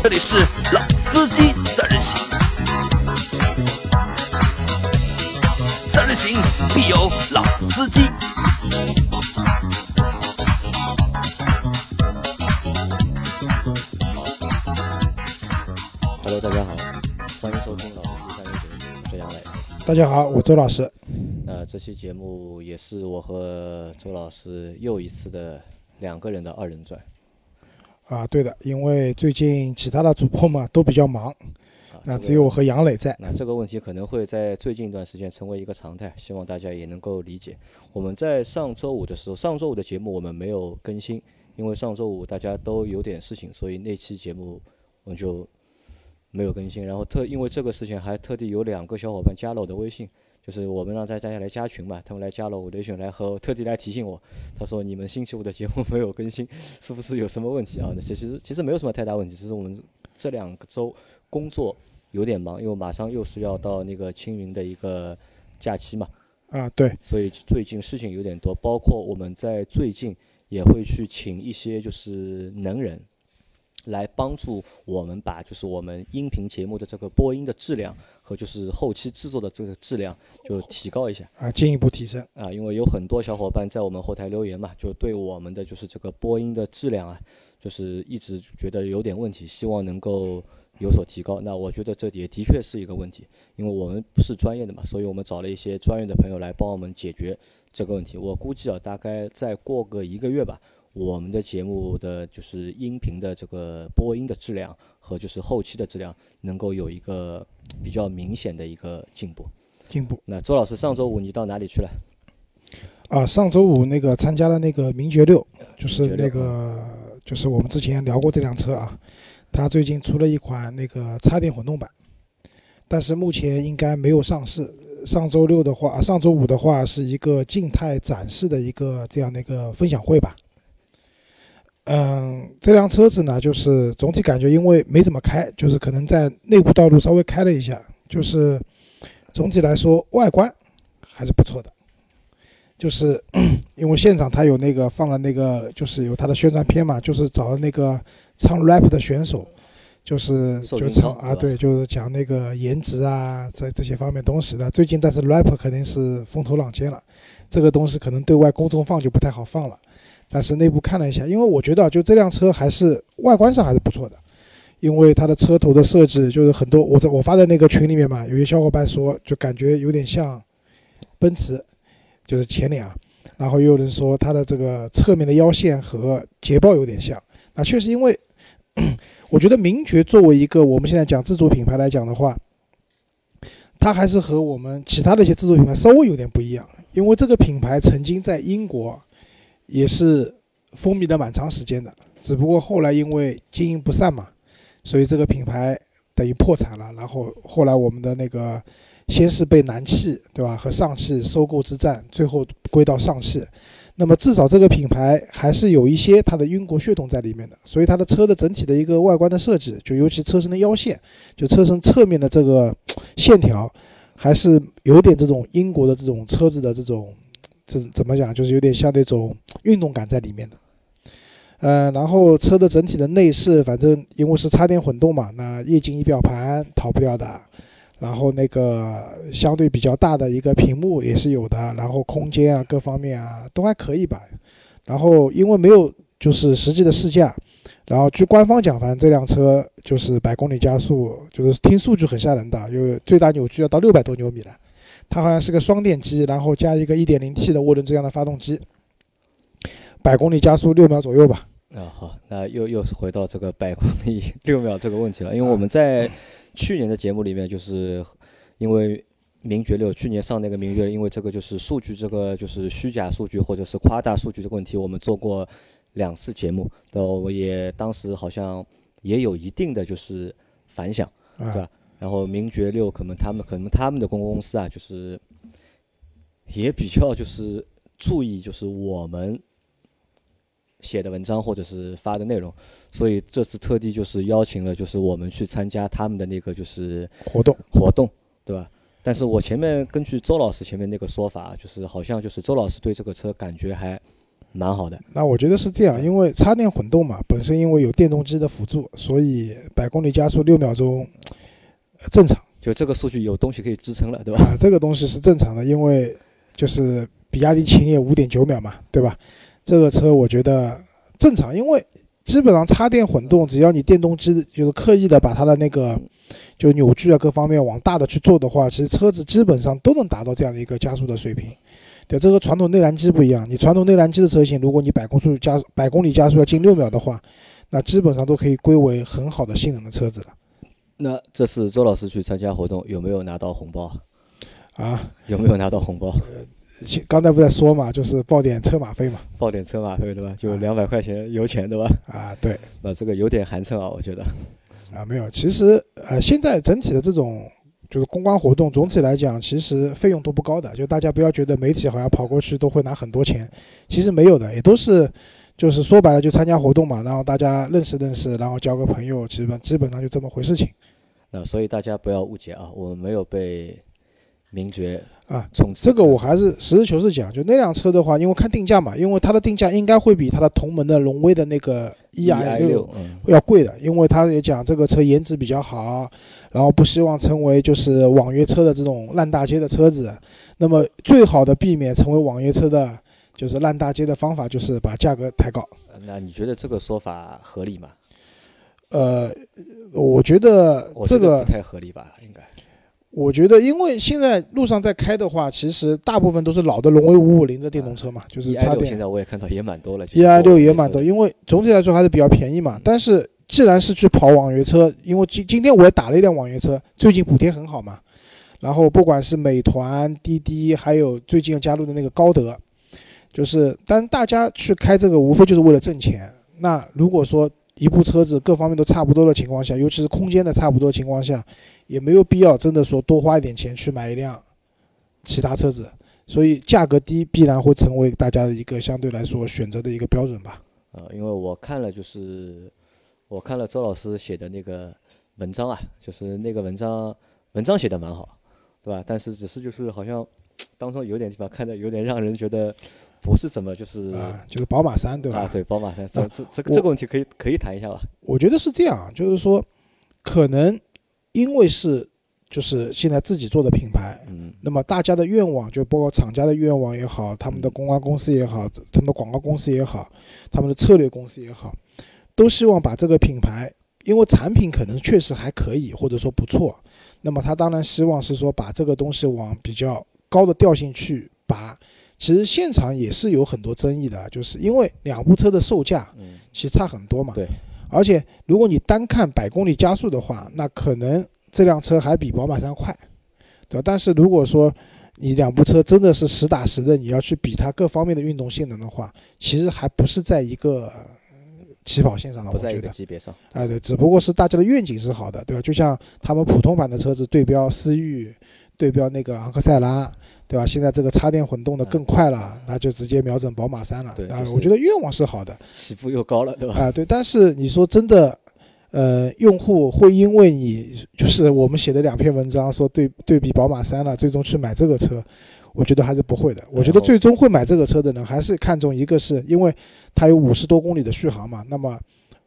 这里是老司机三人行，三人行必有老司机。Hello，大家好，欢迎收听老司机三人行，我是杨磊。大家好，我周老师。那这期节目也是我和周老师又一次的两个人的二人转啊，对的，因为最近其他的主播嘛都比较忙，啊。那只有我和杨磊在。那这个问题可能会在最近一段时间成为一个常态，希望大家也能够理解。我们在上周五的时候，上周五的节目我们没有更新，因为上周五大家都有点事情，所以那期节目我们就没有更新。然后特因为这个事情，还特地有两个小伙伴加了我的微信，就是我们让大家来加群嘛，他们来加了我的微信，来和特地来提醒我，他说你们星期五的节目 没有更新，是不是有什么问题啊？那其实其实没有什么太大问题，只是我们这两个周工作有点忙，因为马上又是要到那个青云的一个假期嘛，啊，对，所以最近事情有点多，包括我们在最近也会去请一些就是能人。来帮助我们把就是我们音频节目的这个播音的质量和就是后期制作的这个质量就提高一下啊，进一步提升。啊，因为有很多小伙伴在我们后台留言嘛，就对我们的就是这个播音的质量啊，就是一直觉得有点问题，希望能够有所提高。那我觉得这也的确是一个问题，因为我们不是专业的嘛，所以我们找了一些专业的朋友来帮我们解决这个问题。我估计啊，大概再过个一个月吧，我们的节目的就是音频的这个播音的质量和就是后期的质量能够有一个比较明显的一个进步。进步那周老师，上周五你到哪里去了？啊！上周五那个参加了那个名爵六，就是那个就是我们之前聊过这辆车啊，它最近出了一款那个插电混动版，但是目前应该没有上市。上周六的话，啊上周五的话是一个静态展示的一个这样的一个分享会吧。嗯，这辆车子呢，就是总体感觉因为没怎么开，就是可能在内部道路稍微开了一下，就是总体来说外观还是不错的。就是 因为现场他有那个放了那个，就是有他的宣传片嘛，就是找了那个唱 rap 的选手，就是就唱啊，对，就是讲那个颜值啊，在这些方面东西的。最近但是 rap 肯定是风头浪尖了，这个东西可能对外公众放就不太好放了。但是内部看了一下，因为我觉得就这辆车还是外观上还是不错的，因为它的车头的设计就是很多我在我发在那个群里面嘛，有些小伙伴说就感觉有点像奔驰，就是前脸啊，然后又有人说它的这个侧面的腰线和捷豹有点像，那确实因为 我觉得名爵作为一个我们现在讲自主品牌来讲的话，它还是和我们其他的一些自主品牌稍微有点不一样，因为这个品牌曾经在英国也是风靡了蛮长时间的，只不过后来因为经营不善嘛，所以这个品牌等于破产了。然后后来我们的那个先是被南汽对吧和上汽收购之战，最后归到上汽。那么至少这个品牌还是有一些它的英国血统在里面的，所以它的车的整体的一个外观的设计，就尤其车身的腰线，就车身侧面的这个线条，还是有点这种英国的这种车子的这种。这怎么讲？就是有点像那种运动感在里面的。呃，然后车的整体的内饰，反正因为是插电混动嘛，那液晶仪表盘逃不掉的。然后那个相对比较大的一个屏幕也是有的，然后空间啊各方面啊都还可以吧。然后因为没有就是实际的试驾，然后据官方讲，反正这辆车就是百公里加速，就是听数据很吓人的，有最大扭矩要到六百多牛米了。它好像是个双电机，然后加一个 1.0T 的涡轮增压的发动机，百公里加速六秒左右吧。啊，好，那又又是回到这个百公里六秒这个问题了，因为我们在去年的节目里面，就是因为名爵六去年上那个名爵，因为这个就是数据这个就是虚假数据或者是夸大数据这个问题，我们做过两次节目，的我也当时好像也有一定的就是反响，啊，对吧？然后名爵六可能他们可能他们的公公司啊，就是也比较就是注意就是我们写的文章或者是发的内容，所以这次特地就是邀请了就是我们去参加他们的那个就是活动活动，对吧？但是我前面根据周老师前面那个说法，就是好像就是周老师对这个车感觉还蛮好的。那我觉得是这样，因为插电混动嘛，本身因为有电动机的辅助，所以百公里加速六秒钟正常。就这个数据有东西可以支撑了，对吧？啊，这个东西是正常的，因为就是比亚迪秦也五点九秒嘛，对吧？这个车我觉得正常，因为基本上插电混动，只要你电动机就是刻意的把它的那个就扭矩啊各方面往大的去做的话，其实车子基本上都能达到这样的一个加速的水平。对，这和传统内燃机不一样，你传统内燃机的车型，如果你百公速加百公里加速要近六秒的话，那基本上都可以归为很好的性能的车子了。那这次周老师去参加活动有没有拿到红包？啊，有没有拿到红包？呃刚才不在说嘛，就是报点车马费嘛，报点车马费对吧？就两百块钱油钱对吧？啊，对。那这个有点寒碜啊，我觉得。啊，没有，其实呃，现在整体的这种就是公关活动，总体来讲，其实费用都不高的。就大家不要觉得媒体好像跑过去都会拿很多钱，其实没有的，也都是。就是说白了，就参加活动嘛，然后大家认识认识，然后交个朋友，基本基本上就这么回事情。那所以大家不要误解啊，我们没有被名爵啊冲这个我还是实事求是讲，就那辆车的话，因为看定价嘛，因为它的定价应该会比它的同门的荣威的那个 E i 六要贵的，因为他也讲这个车颜值比较好，然后不希望成为就是网约车的这种烂大街的车子，那么最好的避免成为网约车的。就是烂大街的方法，就是把价格抬高。那你觉得这个说法合理吗？呃，我觉得这个不太合理吧，应该。我觉得，因为现在路上在开的话，其实大部分都是老的荣威五五零的电动车嘛，就是插电。现在我也看到也蛮多了。E i 六也蛮多，因为总体来说还是比较便宜嘛。但是既然是去跑网约车，因为今今天我也打了一辆网约车，最近补贴很好嘛。然后不管是美团、滴滴，还有最近要加入的那个高德。就是，但大家去开这个，无非就是为了挣钱。那如果说一部车子各方面都差不多的情况下，尤其是空间的差不多情况下，也没有必要真的说多花一点钱去买一辆其他车子。所以价格低必然会成为大家的一个相对来说选择的一个标准吧。呃，因为我看了就是我看了周老师写的那个文章啊，就是那个文章文章写的蛮好，对吧？但是只是就是好像当中有点地方看的有点让人觉得。不是怎么就是啊，就是宝马三对吧？啊，对，宝马三，这这这个这个问题可以可以谈一下吧？我觉得是这样，就是说，可能因为是就是现在自己做的品牌，嗯，那么大家的愿望，就包括厂家的愿望也好，他们的公关公司也好，他们的广告公司也好，他们的策略公司也好，都希望把这个品牌，因为产品可能确实还可以，或者说不错，那么他当然希望是说把这个东西往比较高的调性去拔。其实现场也是有很多争议的，就是因为两部车的售价，其实差很多嘛。对。而且如果你单看百公里加速的话，那可能这辆车还比宝马三快，对吧？但是如果说你两部车真的是实打实的，你要去比它各方面的运动性能的话，其实还不是在一个起跑线上的。不在一个级别上。哎，对，只不过是大家的愿景是好的，对吧？就像他们普通版的车子对标思域，对标那个昂克赛拉。对吧？现在这个插电混动的更快了，那就直接瞄准宝马三了。啊，我觉得愿望是好的，起步又高了，对吧？啊，对。但是你说真的，呃，用户会因为你就是我们写的两篇文章说对对比宝马三了，最终去买这个车，我觉得还是不会的。我觉得最终会买这个车的人还是看重一个是因为它有五十多公里的续航嘛。那么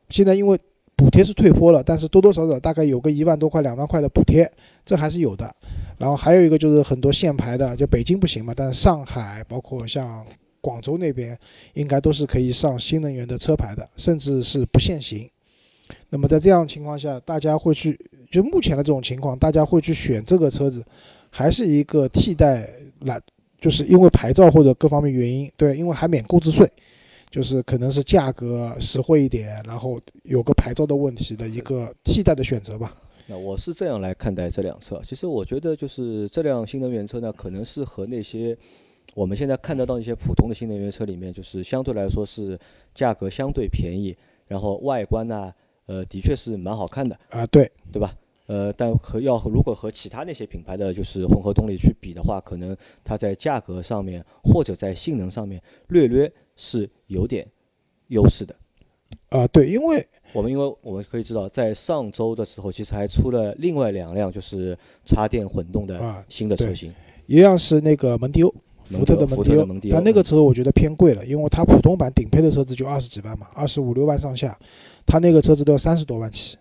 现在因为。补贴是退坡了，但是多多少少大概有个一万多块、两万块的补贴，这还是有的。然后还有一个就是很多限牌的，就北京不行嘛，但是上海包括像广州那边，应该都是可以上新能源的车牌的，甚至是不限行。那么在这样情况下，大家会去就目前的这种情况，大家会去选这个车子，还是一个替代来，就是因为牌照或者各方面原因，对，因为还免购置税。就是可能是价格实惠一点，然后有个牌照的问题的一个替代的选择吧。那我是这样来看待这辆车。其实我觉得就是这辆新能源车呢，可能是和那些我们现在看得到一些普通的新能源车里面，就是相对来说是价格相对便宜，然后外观呢，呃，的确是蛮好看的啊，对对吧？呃，但和要如果和其他那些品牌的就是混合动力去比的话，可能它在价格上面或者在性能上面略略。是有点优势的，啊，对，因为我们因为我们可以知道，在上周的时候，其实还出了另外两辆就是插电混动的新的车型，一辆是那个蒙迪欧福特的蒙迪欧，但那个车我觉得偏贵了，因为它普通版顶配的车子就二十几万嘛，二十五六万上下，它那个车子都要三十多万起。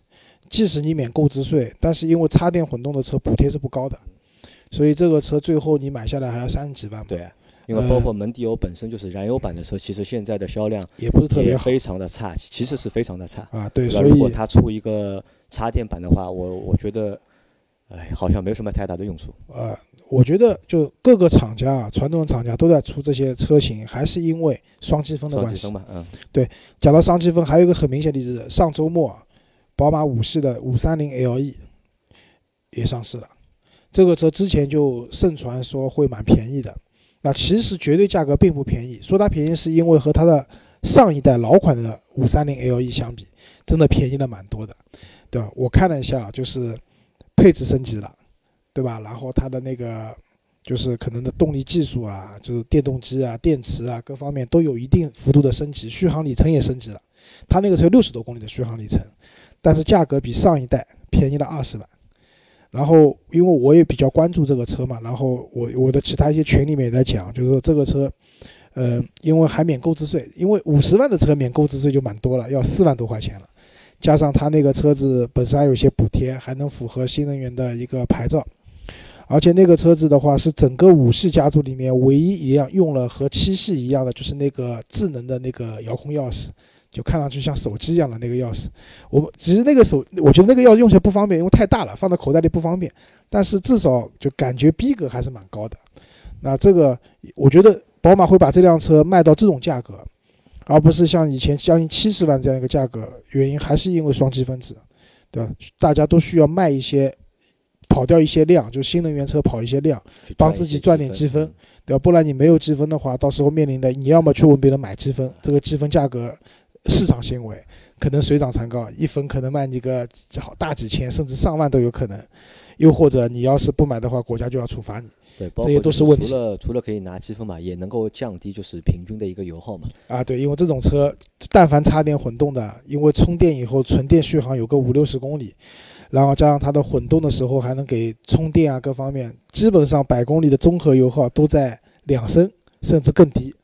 即使你免购置税，但是因为插电混动的车补贴是不高的，所以这个车最后你买下来还要三十几万。对，因为包括蒙迪欧本身就是燃油版的车，其实现在的销量也不是特别非常的差，其实是非常的差啊。对，所以如果它出一个插电版的话，我我觉得，哎，好像没有什么太大的用处。呃，我觉得就各个厂家啊，传统厂家都在出这些车型，还是因为双积分的关系。双积分嘛，嗯。对，讲到双积分，还有一个很明显的例子，上周末。宝马五系的五三零 LE 也上市了，这个车之前就盛传说会蛮便宜的，那其实绝对价格并不便宜。说它便宜是因为和它的上一代老款的五三零 LE 相比，真的便宜了蛮多的，对吧？我看了一下，就是配置升级了，对吧？然后它的那个就是可能的动力技术啊，就是电动机啊、电池啊各方面都有一定幅度的升级，续航里程也升级了。它那个车六十多公里的续航里程。但是价格比上一代便宜了二十万，然后因为我也比较关注这个车嘛，然后我我的其他一些群里面也在讲，就是说这个车，呃，因为还免购置税，因为五十万的车免购置税就蛮多了，要四万多块钱了，加上它那个车子本身还有些补贴，还能符合新能源的一个牌照，而且那个车子的话是整个五系家族里面唯一一样用了和七系一样的，就是那个智能的那个遥控钥匙。就看上去像手机一样的那个钥匙，我们其实那个手，我觉得那个钥匙用起来不方便，因为太大了，放在口袋里不方便。但是至少就感觉逼格还是蛮高的。那这个，我觉得宝马会把这辆车卖到这种价格，而不是像以前将近七十万这样一个价格，原因还是因为双积分制，对吧？大家都需要卖一些，跑掉一些量，就新能源车跑一些量，帮自己赚点积分，对吧？不然你没有积分的话，到时候面临的你要么去问别人买积分，这个积分价格。市场行为可能水涨船高，一分可能卖你个好大几千，甚至上万都有可能。又或者你要是不买的话，国家就要处罚你。对，这些都是问题。除了除了可以拿积分嘛，也能够降低就是平均的一个油耗嘛。啊，对，因为这种车但凡插电混动的，因为充电以后纯电续航有个五六十公里，然后加上它的混动的时候还能给充电啊各方面，基本上百公里的综合油耗都在两升甚至更低，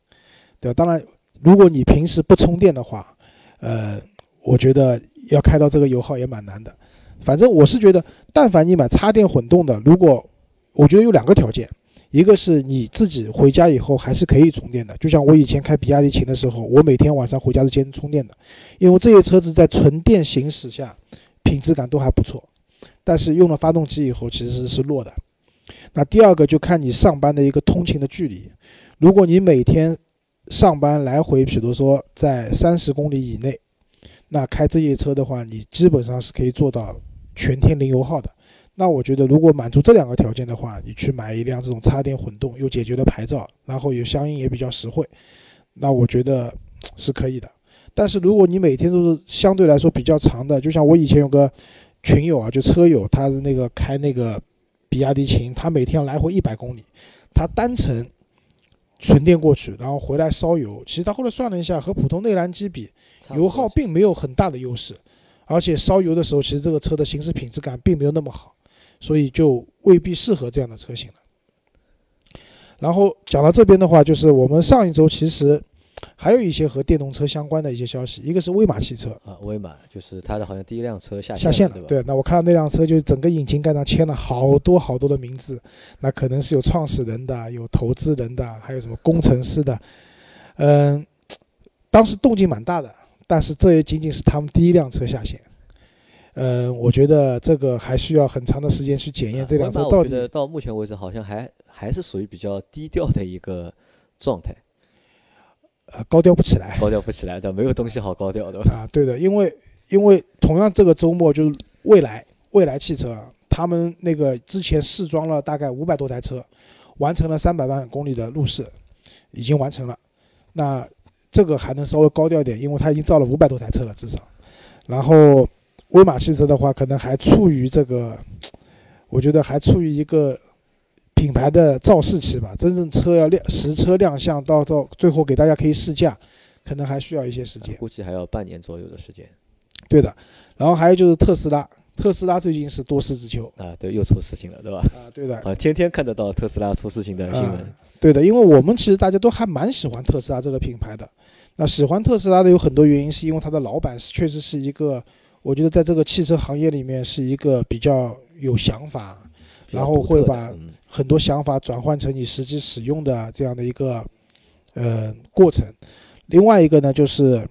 对吧？当然。如果你平时不充电的话，呃，我觉得要开到这个油耗也蛮难的。反正我是觉得，但凡你买插电混动的，如果我觉得有两个条件，一个是你自己回家以后还是可以充电的，就像我以前开比亚迪秦的时候，我每天晚上回家是坚持充电的，因为这些车子在纯电行驶下品质感都还不错。但是用了发动机以后其实是弱的。那第二个就看你上班的一个通勤的距离，如果你每天上班来回，比如说在三十公里以内，那开这些车的话，你基本上是可以做到全天零油耗的。那我觉得，如果满足这两个条件的话，你去买一辆这种插电混动，又解决了牌照，然后也相应也比较实惠，那我觉得是可以的。但是如果你每天都是相对来说比较长的，就像我以前有个群友啊，就车友，他是那个开那个比亚迪秦，他每天要来回一百公里，他单程。纯电过去，然后回来烧油。其实他后来算了一下，和普通内燃机比，油耗并没有很大的优势，而且烧油的时候，其实这个车的行驶品质感并没有那么好，所以就未必适合这样的车型了。然后讲到这边的话，就是我们上一周其实。还有一些和电动车相关的一些消息，一个是威马汽车啊，威马就是它的好像第一辆车下下线了，对那我看到那辆车就整个引擎盖上签了好多好多的名字，那可能是有创始人的，有投资人的，还有什么工程师的，嗯，当时动静蛮大的，但是这也仅仅是他们第一辆车下线，嗯，我觉得这个还需要很长的时间去检验这辆车到底。到目前为止好像还还是属于比较低调的一个状态。呃，高调不起来，高调不起来的，没有东西好高调的啊。对的，因为因为同样这个周末就是未来未来汽车，他们那个之前试装了大概五百多台车，完成了三百万公里的路试，已经完成了。那这个还能稍微高调点，因为他已经造了五百多台车了至少。然后威马汽车的话，可能还处于这个，我觉得还处于一个。品牌的造势期吧，真正车要亮实车亮相，到到最后给大家可以试驾，可能还需要一些时间，估计还要半年左右的时间。对的，然后还有就是特斯拉，特斯拉最近是多事之秋啊，对，又出事情了，对吧？啊，对的，啊，天天看得到特斯拉出事情的新闻。对的，因为我们其实大家都还蛮喜欢特斯拉这个品牌的。那喜欢特斯拉的有很多原因，是因为它的老板是确实是一个，我觉得在这个汽车行业里面是一个比较有想法，然后会把嗯很多想法转换成你实际使用的这样的一个呃过程。另外一个呢，就是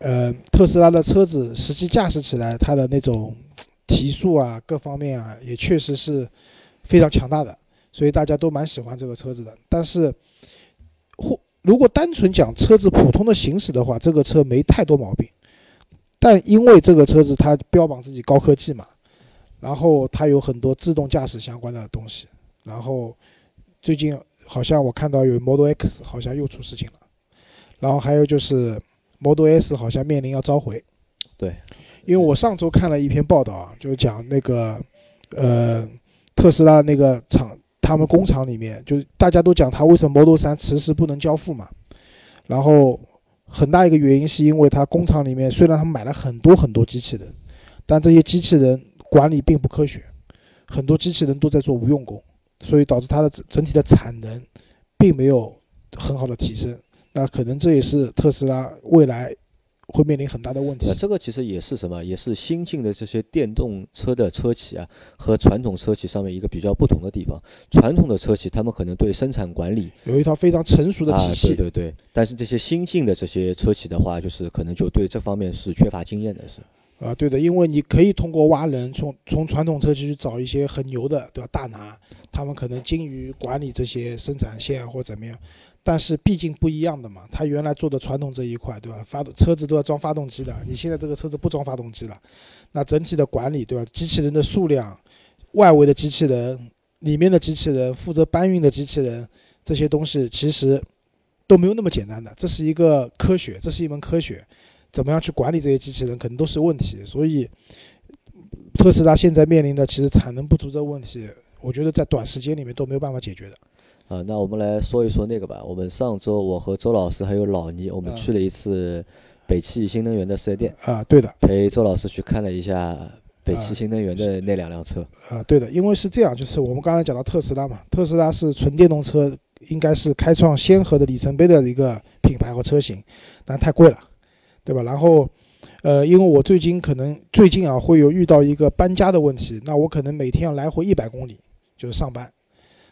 呃特斯拉的车子实际驾驶起来，它的那种提速啊，各方面啊，也确实是非常强大的，所以大家都蛮喜欢这个车子的。但是或如果单纯讲车子普通的行驶的话，这个车没太多毛病。但因为这个车子它标榜自己高科技嘛，然后它有很多自动驾驶相关的东西，然后最近好像我看到有 Model X 好像又出事情了，然后还有就是 Model S 好像面临要召回。对，因为我上周看了一篇报道啊，就是讲那个呃特斯拉那个厂，他们工厂里面，就是大家都讲他为什么 Model 3迟迟不能交付嘛，然后很大一个原因是因为他工厂里面虽然他们买了很多很多机器人，但这些机器人管理并不科学，很多机器人都在做无用功，所以导致它的整整体的产能并没有很好的提升。那可能这也是特斯拉未来会面临很大的问题那。这个其实也是什么？也是新进的这些电动车的车企啊，和传统车企上面一个比较不同的地方。传统的车企他们可能对生产管理有一套非常成熟的啊，体系，对对对。但是这些新进的这些车企的话，就是可能就对这方面是缺乏经验的，是。啊，对的，因为你可以通过挖人，从从传统车企去找一些很牛的，对吧？大拿，他们可能精于管理这些生产线或怎么样，但是毕竟不一样的嘛。他原来做的传统这一块，对吧？发动车子都要装发动机的，你现在这个车子不装发动机了，那整体的管理，对吧？机器人的数量，外围的机器人，里面的机器人，负责搬运的机器人，这些东西其实都没有那么简单的，这是一个科学，这是一门科学。怎么样去管理这些机器人，可能都是问题。所以，特斯拉现在面临的其实产能不足这个问题，我觉得在短时间里面都没有办法解决的。啊，那我们来说一说那个吧。我们上周我和周老师还有老倪，我们嗯去了一次北汽新能源的四 S 店，啊，对的，陪周老师去看了一下北汽啊新能源的那两辆车。啊，对的，因为是这样，就是我们刚才讲到特斯拉嘛，特斯拉是纯电动车，应该是开创先河的里程碑的一个品牌和车型，但太贵了，对吧？然后，呃，因为我最近可能最近啊会有遇到一个搬家的问题，那我可能每天要来回一百公里，就是上班。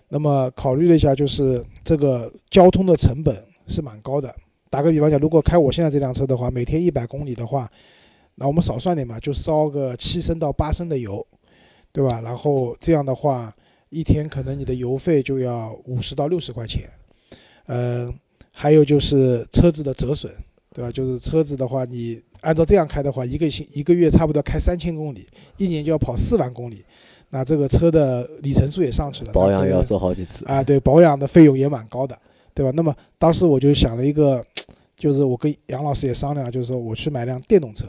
那么考虑了一下，就是这个交通的成本是蛮高的。打个比方讲，如果开我现在这辆车的话，每天一百公里的话，那我们少算点嘛，就烧个七升到八升的油，对吧？然后这样的话，一天可能你的油费就要五十到六十块钱。嗯、还有就是车子的折损，对吧？就是车子的话，你按照这样开的话，一个星一个月差不多开三千公里，一年就要跑四万公里，那这个车的里程数也上去了，保养也要做好几次。啊，对，保养的费用也蛮高的，对吧？那么当时我就想了一个，就是我跟杨老师也商量，就是说我去买辆电动车，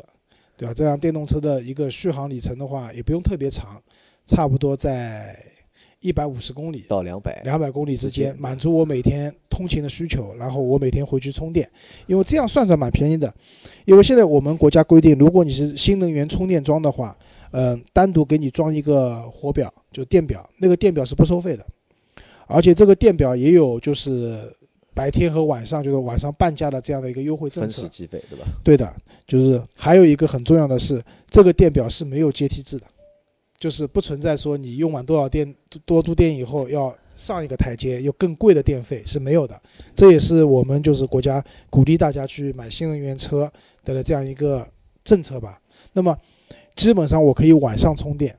对吧？这辆电动车的一个续航里程的话，也不用特别长，差不多在一百五十公里到两百，两百公里之之间间，满足我每天通勤的需求，然后我每天回去充电，因为这样算算蛮便宜的。因为现在我们国家规定，如果你是新能源充电桩的话，嗯、单独给你装一个火表，就电表，那个电表是不收费的，而且这个电表也有就是白天和晚上，就是晚上半价的这样的一个优惠政策分时。计费，对吧？对的，就是还有一个很重要的是，这个电表是没有阶梯制的，就是不存在说你用完多少电多度电以后要上一个台阶，有更贵的电费是没有的。这也是我们就是国家鼓励大家去买新能源车的这样一个政策吧。那么基本上我可以晚上充电，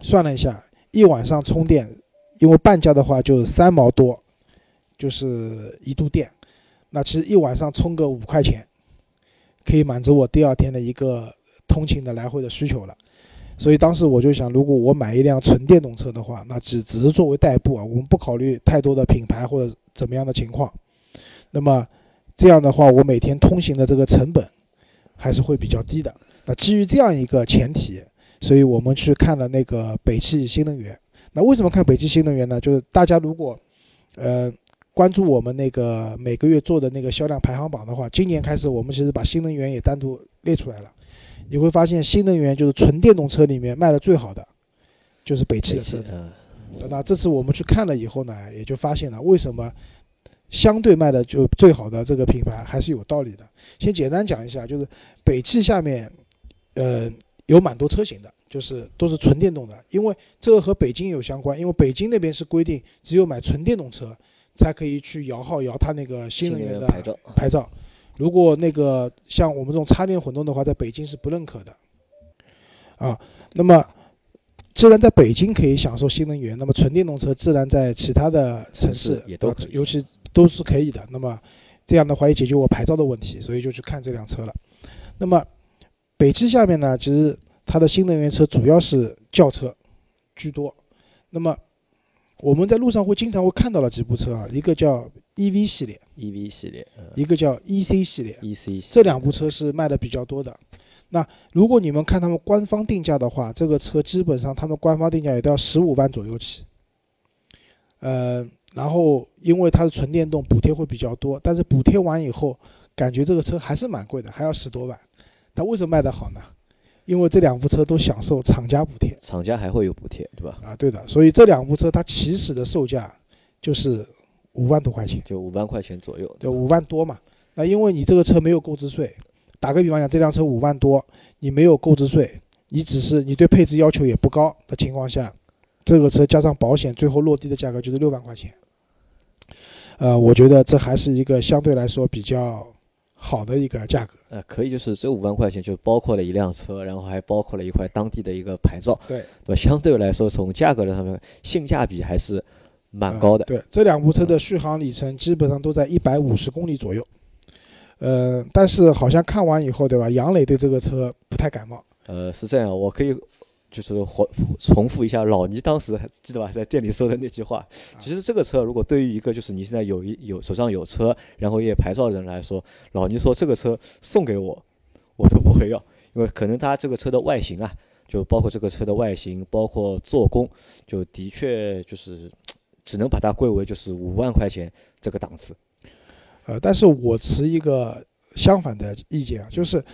算了一下，一晚上充电，因为半价的话就是三毛多，就是一度电。那其实一晚上充个五块钱，可以满足我第二天的一个通勤的来回的需求了。所以当时我就想，如果我买一辆纯电动车的话，那只只是作为代步啊，我们不考虑太多的品牌或者怎么样的情况。那么这样的话，我每天通行的这个成本还是会比较低的。那基于这样一个前提，所以我们去看了那个北汽新能源。那为什么看北汽新能源呢？就是大家如果呃关注我们那个每个月做的那个销量排行榜的话，今年开始我们其实把新能源也单独列出来了。你会发现新能源就是纯电动车里面卖的最好的，就是北汽汽的车那这次我们去看了以后呢，也就发现了为什么相对卖的就最好的这个品牌还是有道理的。先简单讲一下，就是北汽下面，呃，有蛮多车型的，就是都是纯电动的，因为这个和北京有相关，因为北京那边是规定只有买纯电动车才可以去摇号摇它那个新能源的牌照。牌照，如果那个像我们这种插电混动的话，在北京是不认可的。啊，那么既然在北京可以享受新能源，那么纯电动车自然在其他的城市也都尤其都是可以的。那么这样的话也解决我牌照的问题，所以就去看这辆车了。那么北汽下面呢，其实它的新能源车主要是轿车居多。那么我们在路上会经常会看到了几部车啊，一个叫 EV 系列，EV 系列，一个叫 EC 系列，EC 系列这两部车是卖的比较多的。那如果你们看他们官方定价的话，这个车基本上他们官方定价也都要十五万左右起。呃，然后因为它是纯电动，补贴会比较多，但是补贴完以后，感觉这个车还是蛮贵的，还要十多万。它为什么卖得好呢？因为这两部车都享受厂家补贴，厂家还会有补贴，对吧？啊，对的。所以这两部车它起始的售价就是五万多块钱，就五万块钱左右，就五万多嘛。那因为你这个车没有购置税。打个比方讲，这辆车五万多，你没有购置税，你只是你对配置要求也不高的情况下，这个车加上保险，最后落地的价格就是六万块钱。呃，我觉得这还是一个相对来说比较好的一个价格。呃，可以，就是这五万块钱就包括了一辆车，然后还包括了一块当地的一个牌照。对，对吧？相对来说，从价格的上面，性价比还是蛮高的。对，这两部车的续航里程基本上都在一百五十公里左右。呃，但是好像看完以后，对吧？杨磊对这个车不太感冒。呃，是这样，我可以就是重重复一下老倪当时记得吧，在店里说的那句话。其实这个车如果对于一个就是你现在有一有手上有车，然后也牌照的人来说，老倪说这个车送给我，我都不会要，因为可能他这个车的外形啊，就包括这个车的外形，包括做工，就的确就是只能把它归为就是五万块钱这个档次。呃，但是我持一个相反的意见啊，就是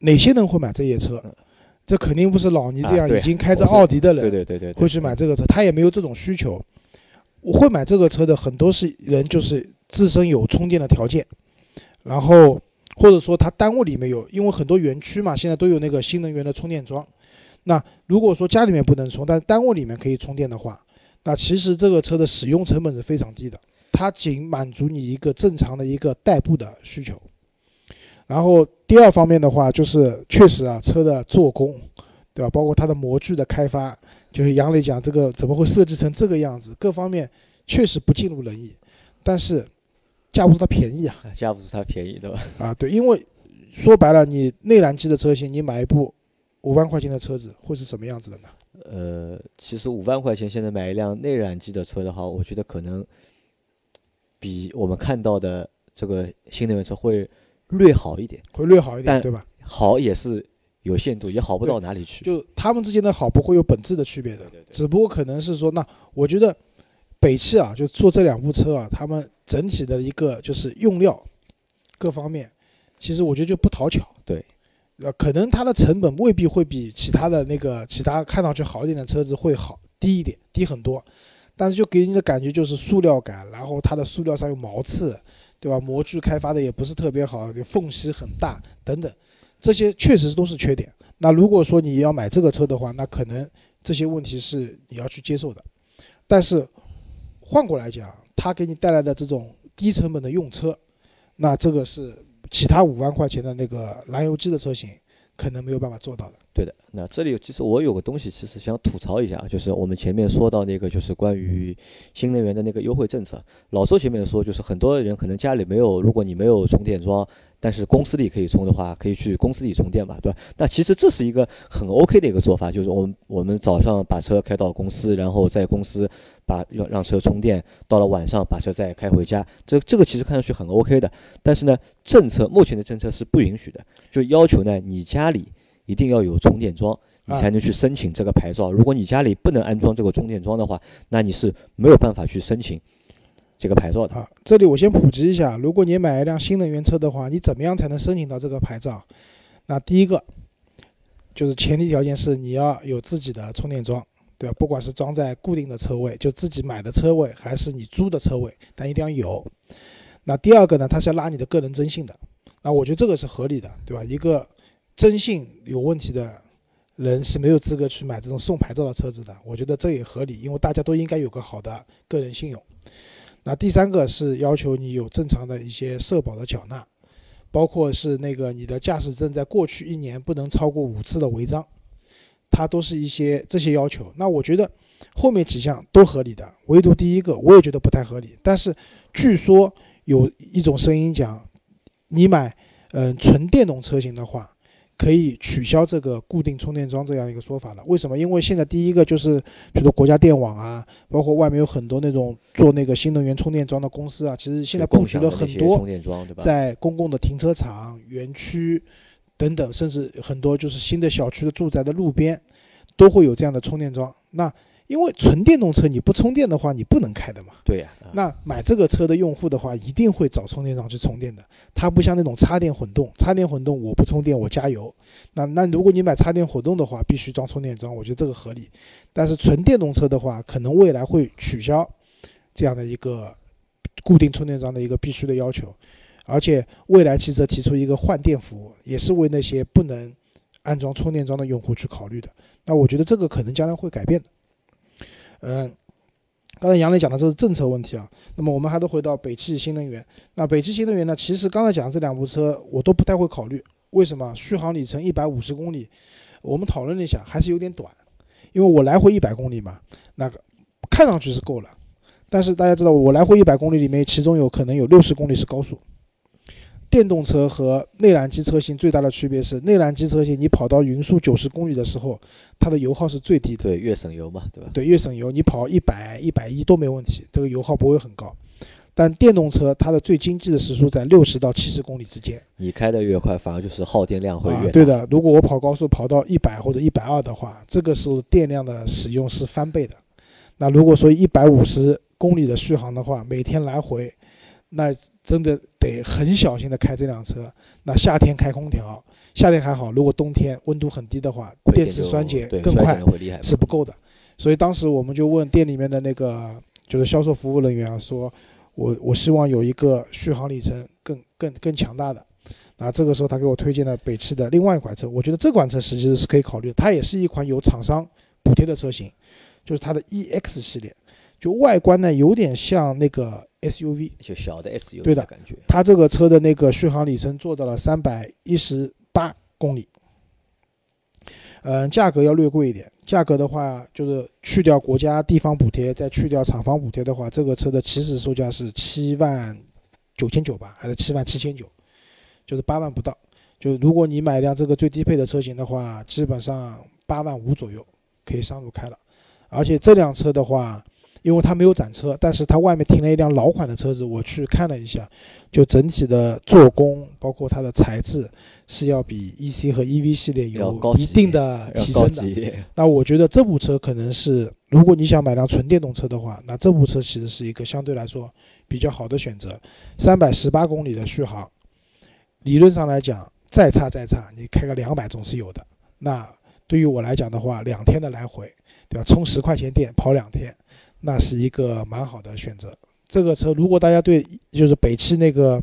哪些人会买这些车？这肯定不是老倪这样已经开着奥迪的人，对对对对，会去买这个车，他也没有这种需求。我会买这个车的很多是人，就是自身有充电的条件，然后或者说他单位里面有，因为很多园区嘛，现在都有那个新能源的充电桩。那如果说家里面不能充，但是单位里面可以充电的话，那其实这个车的使用成本是非常低的。它仅满足你一个正常的一个代步的需求，然后第二方面的话，就是确实啊，车的做工，对吧？包括它的模具的开发，就是杨磊讲这个怎么会设计成这个样子，各方面确实不尽如人意，但是架不住它便宜啊，架不住它便宜，对吧？啊，对，因为说白了，你内燃机的车型，你买一部五万块钱的车子，会是什么样子的呢？呃，其实五万块钱现在买一辆内燃机的车的话，我觉得可能。比我们看到的这个新能源车会略好一点，会略好一点，对吧？好也是有限度，也好不到哪里去。就他们之间的好不会有本质的区别的，只不过可能是说，那我觉得北汽啊，就做这两部车啊，他们整体的一个就是用料各方面，其实我觉得就不讨巧。对，呃，可能它的成本未必会比其他的那个其他看上去好一点的车子会好低一点，低很多。但是就给你的感觉就是塑料感，然后它的塑料上有毛刺，对吧？模具开发的也不是特别好，就缝隙很大等等，这些确实都是缺点。那如果说你要买这个车的话，那可能这些问题是你要去接受的。但是换过来讲，它给你带来的这种低成本的用车，那这个是其他五万块钱的那个燃油机的车型可能没有办法做到的。对的，那这里其实我有个东西，其实想吐槽一下，就是我们前面说到那个，就是关于新能源的那个优惠政策。老周前面说，就是很多人可能家里没有，如果你没有充电桩。但是公司里可以充的话，可以去公司里充电嘛，对吧？那其实这是一个很 OK 的一个做法，就是我们我们早上把车开到公司，然后在公司把让让车充电，到了晚上把车再开回家，这这个其实看上去很 OK 的。但是呢，政策目前的政策是不允许的，就要求呢你家里一定要有充电桩，你才能去申请这个牌照。如果你家里不能安装这个充电桩的话，那你是没有办法去申请。这个牌照的啊，这里我先普及一下，如果你买一辆新能源车的话，你怎么样才能申请到这个牌照？那第一个就是前提条件是你要有自己的充电桩，对吧？不管是装在固定的车位，就自己买的车位，还是你租的车位，但一定要有。那第二个呢，它是要拉你的个人征信的，那我觉得这个是合理的，对吧？一个征信有问题的人是没有资格去买这种送牌照的车子的，我觉得这也合理，因为大家都应该有个好的个人信用。那第三个是要求你有正常的一些社保的缴纳，包括是那个你的驾驶证在过去一年不能超过五次的违章，它都是一些这些要求。那我觉得后面几项都合理的，唯独第一个我也觉得不太合理。但是据说有一种声音讲，你买嗯纯电动车型的话。可以取消这个固定充电桩这样一个说法了。为什么？因为现在第一个就是，比如说国家电网啊，包括外面有很多那种做那个新能源充电桩的公司啊，其实现在布局了很多在公共的停车场、园区等等，甚至很多就是新的小区的住宅的路边，都会有这样的充电桩。那因为纯电动车你不充电的话，你不能开的嘛。对呀。那买这个车的用户的话，一定会找充电桩去充电的。它不像那种插电混动，插电混动我不充电我加油。那那如果你买插电混动的话，必须装充电桩，我觉得这个合理。但是纯电动车的话，可能未来会取消这样的一个固定充电桩的一个必须的要求。而且未来汽车提出一个换电服务，也是为那些不能安装充电桩的用户去考虑的。那我觉得这个可能将来会改变的。嗯，刚才杨磊讲的这是政策问题啊。那么我们还得回到北汽新能源。那北汽新能源呢？其实刚才讲这两部车我都不太会考虑。为什么？续航里程一百五十公里，我们讨论了一下，还是有点短。因为我来回一百公里嘛，那个看上去是够了。但是大家知道，我来回一百公里里面，其中有可能有六十公里是高速。电动车和内燃机车型最大的区别是，内燃机车型你跑到匀速九十公里的时候，它的油耗是最低的。对，越省油嘛，对吧？对，越省油，你跑一百、一百一都没问题，这个油耗不会很高。但电动车它的最经济的时速在六十到七十公里之间。你开的越快，反而就是耗电量会越大。对的，如果我跑高速跑到一百或者一百二的话，这个是电量的使用是翻倍的。那如果说一百五十公里的续航的话，每天来回。那真的得很小心的开这辆车。那夏天开空调，夏天还好。如果冬天温度很低的话，电池衰减更快，是不够的。所以当时我们就问店里面的那个就是销售服务人员啊，说我我希望有一个续航里程更更更强大的。那这个时候他给我推荐了北汽的另外一款车，我觉得这款车实际是可以考虑的。它也是一款有厂商补贴的车型，就是它的 EX 系列。就外观呢，有点像那个 SUV，就小的 SUV，对的感觉。它这个车的那个续航里程做到了三百一十八公里，嗯，价格要略贵一点。价格的话，就是去掉国家地方补贴，再去掉厂房补贴的话，这个车的起始售价是七万九千九吧，还是七万七千九？就是八万不到。就如果你买一辆这个最低配的车型的话，基本上八万五左右可以上路开了。而且这辆车的话，因为它没有展车，但是它外面停了一辆老款的车子，我去看了一下，就整体的做工，包括它的材质，是要比 E C 和 E V 系列有一定的提升的。那我觉得这部车可能是，如果你想买辆纯电动车的话，那这部车其实是一个相对来说比较好的选择。三百十八公里的续航，理论上来讲，再差再差，你开个两百总是有的。那对于我来讲的话，两天的来回，对吧？充十块钱电跑两天。那是一个蛮好的选择。这个车，如果大家对就是北汽那个，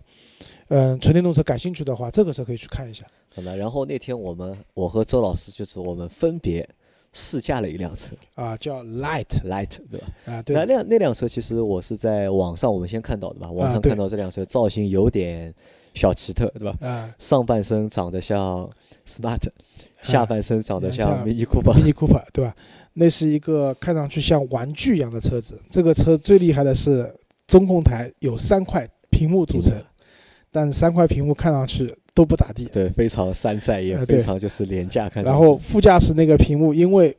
嗯，纯电动车感兴趣的话，这个车可以去看一下。好的。然后那天我们，我和周老师就是我们分别试驾了一辆车啊，叫 Light Light，对吧？啊，对。那辆那辆车其实我是在网上我们先看到的吧，网上看到这辆车造型有点小奇特，对吧？啊。上半身长得像 Smart，下半身长得像 Mini Cooper。Mini Cooper，对吧？那是一个看上去像玩具一样的车子。这个车最厉害的是中控台有三块屏幕组成，但三块屏幕看上去都不咋地。对，非常山寨，也非常就是廉价。看然后副驾驶那个屏幕，因为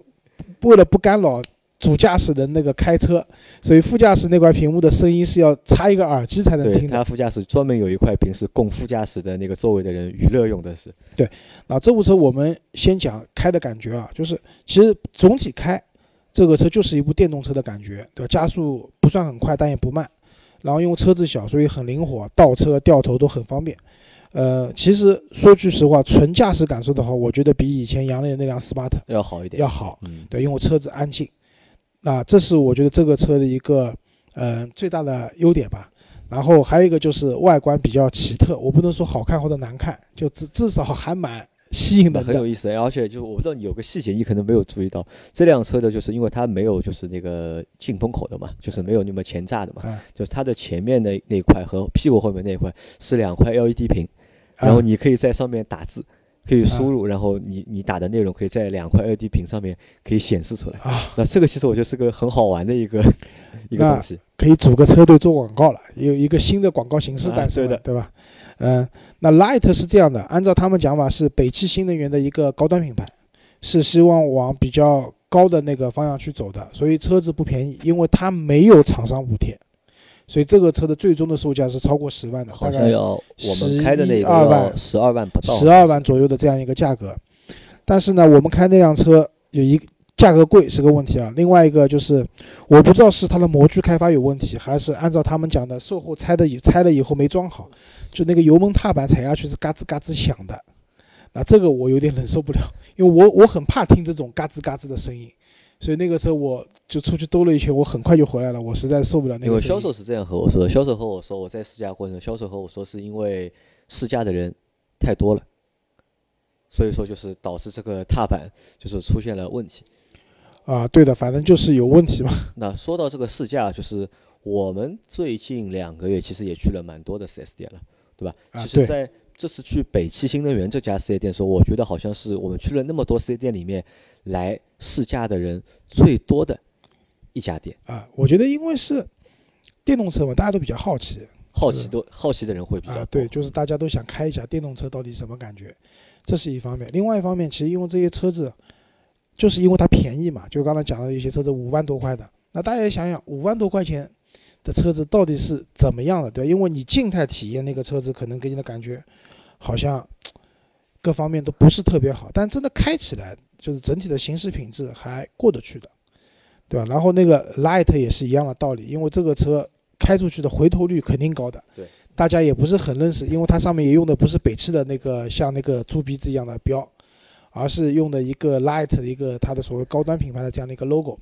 为了不干扰。主驾驶的那个开车，所以副驾驶那块屏幕的声音是要插一个耳机才能听。它副驾驶专门有一块屏是供副驾驶的那个周围的人娱乐用的，是。对，那这部车我们先讲开的感觉啊，就是其实总体开这个车就是一部电动车的感觉，对吧？加速不算很快，但也不慢。然后因为车子小，所以很灵活，倒车、掉头都很方便。呃，其实说句实话，纯驾驶感受的话，我觉得比以前杨磊那辆 smart 要好一点，要好。嗯，对，因为车子安静。啊，这是我觉得这个车的一个嗯、最大的优点吧。然后还有一个就是外观比较奇特，我不能说好看或者难看，就至至少还蛮吸引人的。很有意思，而且就我不知道你有个细节，你可能没有注意到，这辆车的就是因为它没有就是那个进风口的嘛，就是没有那么前炸的嘛，啊就是它的前面的那一块和屁股后面那一块是两块 LED 屏，然后啊你可以在上面打字，可以输入，然后你你打的内容可以在两块 LED 屏上面可以显示出来。啊，那这个其实我觉得是个很好玩的一个一个东西。可以组个车队做广告了，有一个新的广告形式啊诞生了，对的对吧？嗯、那 Light 是这样的，按照他们讲法是北汽新能源的一个高端品牌，是希望往比较高的那个方向去走的，所以车子不便宜，因为它没有厂商补贴，所以这个车的最终的售价是超过十万的，大概好像要我们开的那个12万要十二万不到，十二万左右的这样一个价格。但是呢，我们开那辆车有一价格贵是个问题啊，另外一个就是我不知道是它的模具开发有问题，还是按照他们讲的售后拆的以拆了以后没装好，就那个油门踏板踩下去是嘎吱嘎吱响的。那这个我有点忍受不了，因为我我很怕听这种嘎吱嘎吱的声音，所以那个车我就出去兜了一圈，我很快就回来了，我实在受不了那个。销售是这样和我说的，销售和我说，我在试驾过程中，销售和我说是因为试驾的人太多了，所以说就是导致这个踏板就是出现了问题。啊，对的，反正就是有问题嘛。那说到这个试驾，就是我们最近两个月其实也去了蛮多的 4S 店了，对吧？其实在这次去北汽新能源这家 4S 店的时候，我觉得好像是我们去了那么多 4S 店里面来试驾的人最多的一家店，啊，我觉得因为是电动车嘛，大家都比较好奇，好奇都好奇的人会比较对，就是大家都想开一下电动车到底什么感觉，这是一方面。另外一方面，其实因为这些车子，就是因为它便宜嘛，就刚才讲的一些车子五万多块的，那大家也想想，五万多块钱的车子到底是怎么样的，对吧？因为你静态体验那个车子，可能给你的感觉好像各方面都不是特别好，但真的开起来，就是整体的行驶品质还过得去的，对吧？然后那个 Light 也是一样的道理，因为这个车开出去的回头率肯定高的。对。大家也不是很认识，因为它上面也用的不是北汽的那个像那个猪鼻子一样的标，而是用的一个 Light 的一个它的所谓高端品牌的这样的一个 logo。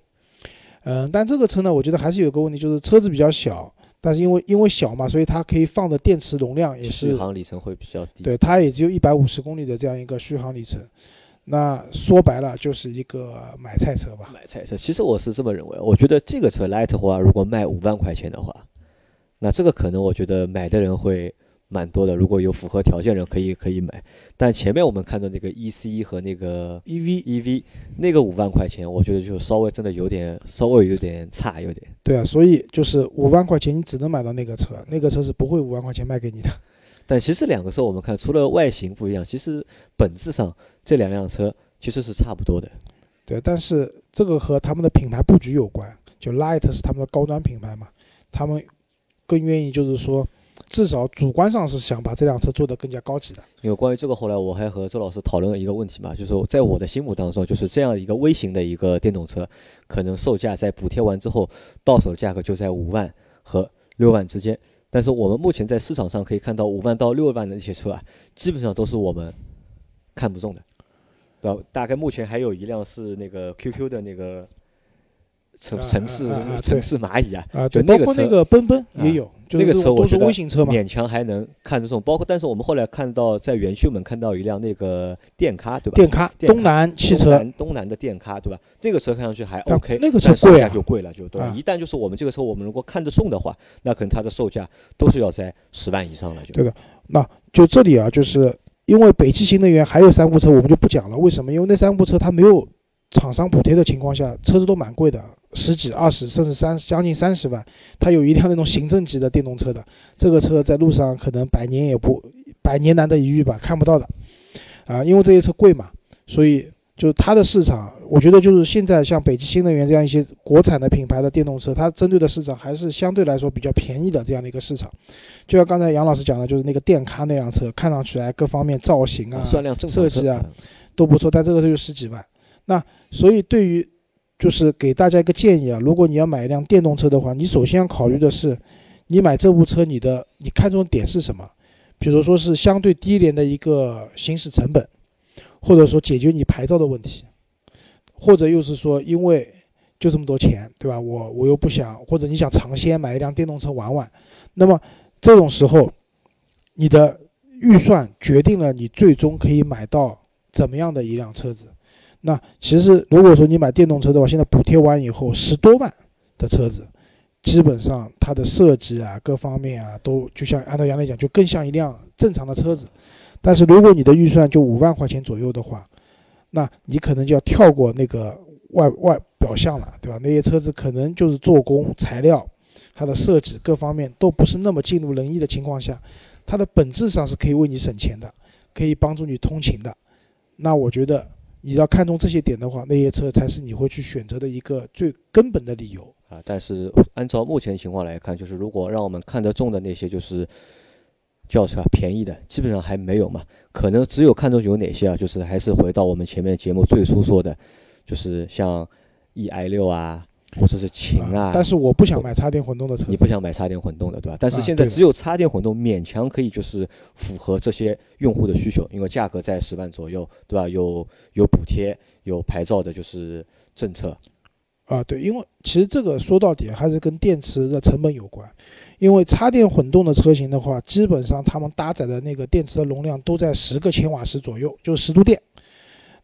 嗯，但这个车呢，我觉得还是有个问题，就是车子比较小，但是因为因为小嘛，所以它可以放的电池容量也是续航里程会比较低。对，它也只有一百五十公里的这样一个续航里程。那说白了就是一个买菜车吧。买菜车，其实我是这么认为，我觉得这个车 Light 的话，如果卖五万块钱的话，那这个可能我觉得买的人会蛮多的。如果有符合条件人可以可以买，但前面我们看到那个 EC 和那个 EV EV 那个五万块钱，我觉得就稍微真的有点稍微有点差，有点。对啊，所以就是五万块钱你只能买到那个车，那个车是不会五万块钱卖给你的。但其实两个车我们看，除了外形不一样，其实本质上这两辆车其实是差不多的。对，但是这个和他们的品牌布局有关。就 Light 是他们的高端品牌嘛，他们更愿意就是说，至少主观上是想把这辆车做得更加高级的。因为关于这个，后来我还和周老师讨论了一个问题嘛，就是说在我的心目当中，就是这样一个微型的一个电动车，可能售价在补贴完之后，到手的价格就在五万和六万之间。但是我们目前在市场上可以看到，五万到六万的一些车啊，基本上都是我们看不中的，对吧？大概目前还有一辆是那个 QQ 的那个城啊城市城市蚂蚁啊，啊，就对，包括那那个车个奔奔也啊有，就那个车我觉得微型车嘛。勉强还能看得中。包括但是我们后来看到在园区我们看到一辆那个电咖，对吧？电咖，东南汽车东南的电咖，对吧？那个车看上去还 OK，那个车售贵啊价就贵了，就对一旦就是我们这个车我们如果看得中的话，那可能它的售价都是要在十万以上了，就对的那就这里啊，就是因为北汽新能源还有三部车，我们就不讲了。为什么？因为那三部车它没有厂商补贴的情况下，车子都蛮贵的，十几、二十，甚至三将近三十万。它有一辆那种行政级的电动车的，这个车在路上可能百年也不百年难得一遇吧，看不到的。啊，因为这些车贵嘛，所以就它的市场，我觉得就是现在像北汽新能源这样一些国产的品牌的电动车，它针对的市场还是相对来说比较便宜的这样的一个市场。就像刚才杨老师讲的，就是那个电咖那辆车，看上去来各方面造型啊设计啊都不错，但这个车就十几万。那所以对于就是给大家一个建议啊，如果你要买一辆电动车的话，你首先要考虑的是，你买这部车你的你看中点是什么？比如说是相对低廉的一个行驶成本，或者说解决你牌照的问题，或者又是说因为就这么多钱，对吧？我我又不想，或者你想尝鲜买一辆电动车玩玩，那么这种时候，你的预算决定了你最终可以买到怎么样的一辆车子。那其实如果说你买电动车的话，现在补贴完以后十多万的车子，基本上它的设计啊各方面啊都就像按照杨磊讲，就更像一辆正常的车子。但是如果你的预算就五万块钱左右的话，那你可能就要跳过那个外外表象了，对吧？那些车子可能就是做工、材料、它的设计各方面都不是那么尽如人意的情况下，它的本质上是可以为你省钱的，可以帮助你通勤的。那我觉得你要看中这些点的话，那些车才是你会去选择的一个最根本的理由啊。但是按照目前情况来看，就是如果让我们看得中的那些就是。轿车便宜的基本上还没有嘛，可能只有看中有哪些啊，就是还是回到我们前面节目最初说的，就是像 E i 六啊，或者是秦啊。但是我不想买插电混动的车。你不想买插电混动的对吧？但是现在只有插电混动勉强可以就是符合这些用户的需求，因为价格在十万左右，对吧？有有补贴，有牌照的就是政策。啊，对，因为其实这个说到底还是跟电池的成本有关。因为插电混动的车型的话，基本上他们搭载的那个电池的容量都在十个千瓦时左右，就是十度电。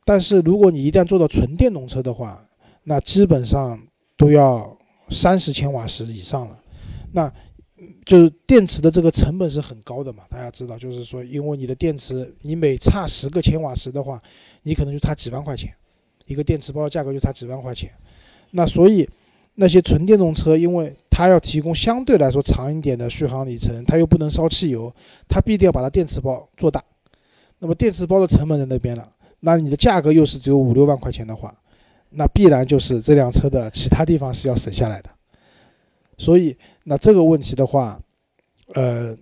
但是如果你一旦做到纯电动车的话，那基本上都要三十千瓦时以上了。那就是电池的这个成本是很高的嘛？大家知道，就是说，因为你的电池，你每差十个千瓦时的话，你可能就差几万块钱，一个电池包价格就差几万块钱。那所以那些纯电动车，因为它要提供相对来说长一点的续航里程，它又不能烧汽油，它必定要把它电池包做大。那么电池包的成本在那边了，那你的价格又是只有五六万块钱的话，那必然就是这辆车的其他地方是要省下来的。所以那这个问题的话，呃，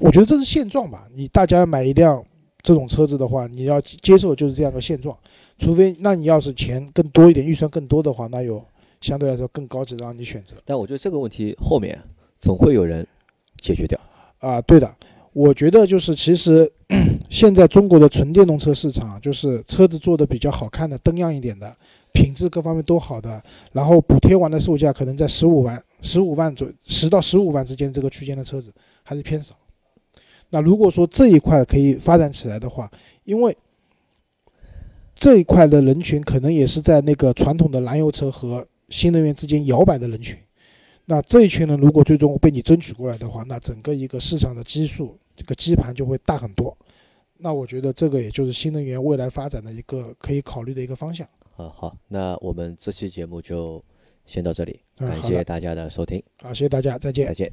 我觉得这是现状吧。你大家买一辆这种车子的话，你要接受就是这样的现状，除非那你要是钱更多一点，预算更多的话，那有。相对来说更高级的让你选择，但我觉得这个问题后面总会有人解决掉。啊，对的，我觉得就是其实现在中国的纯电动车市场，就是车子做的比较好看的、灯亮一点的、品质各方面都好的，然后补贴完的售价可能在十五万、十五万左十到十五万之间这个区间的车子还是偏少。那如果说这一块可以发展起来的话，因为这一块的人群可能也是在那个传统的燃油车和新能源之间摇摆的人群，那这一群人如果最终被你争取过来的话，那整个一个市场的基数，这个基盘就会大很多。那我觉得这个也就是新能源未来发展的一个可以考虑的一个方向。啊，好，那我们这期节目就先到这里，感谢大家的收听。好，谢谢大家，再见。再见。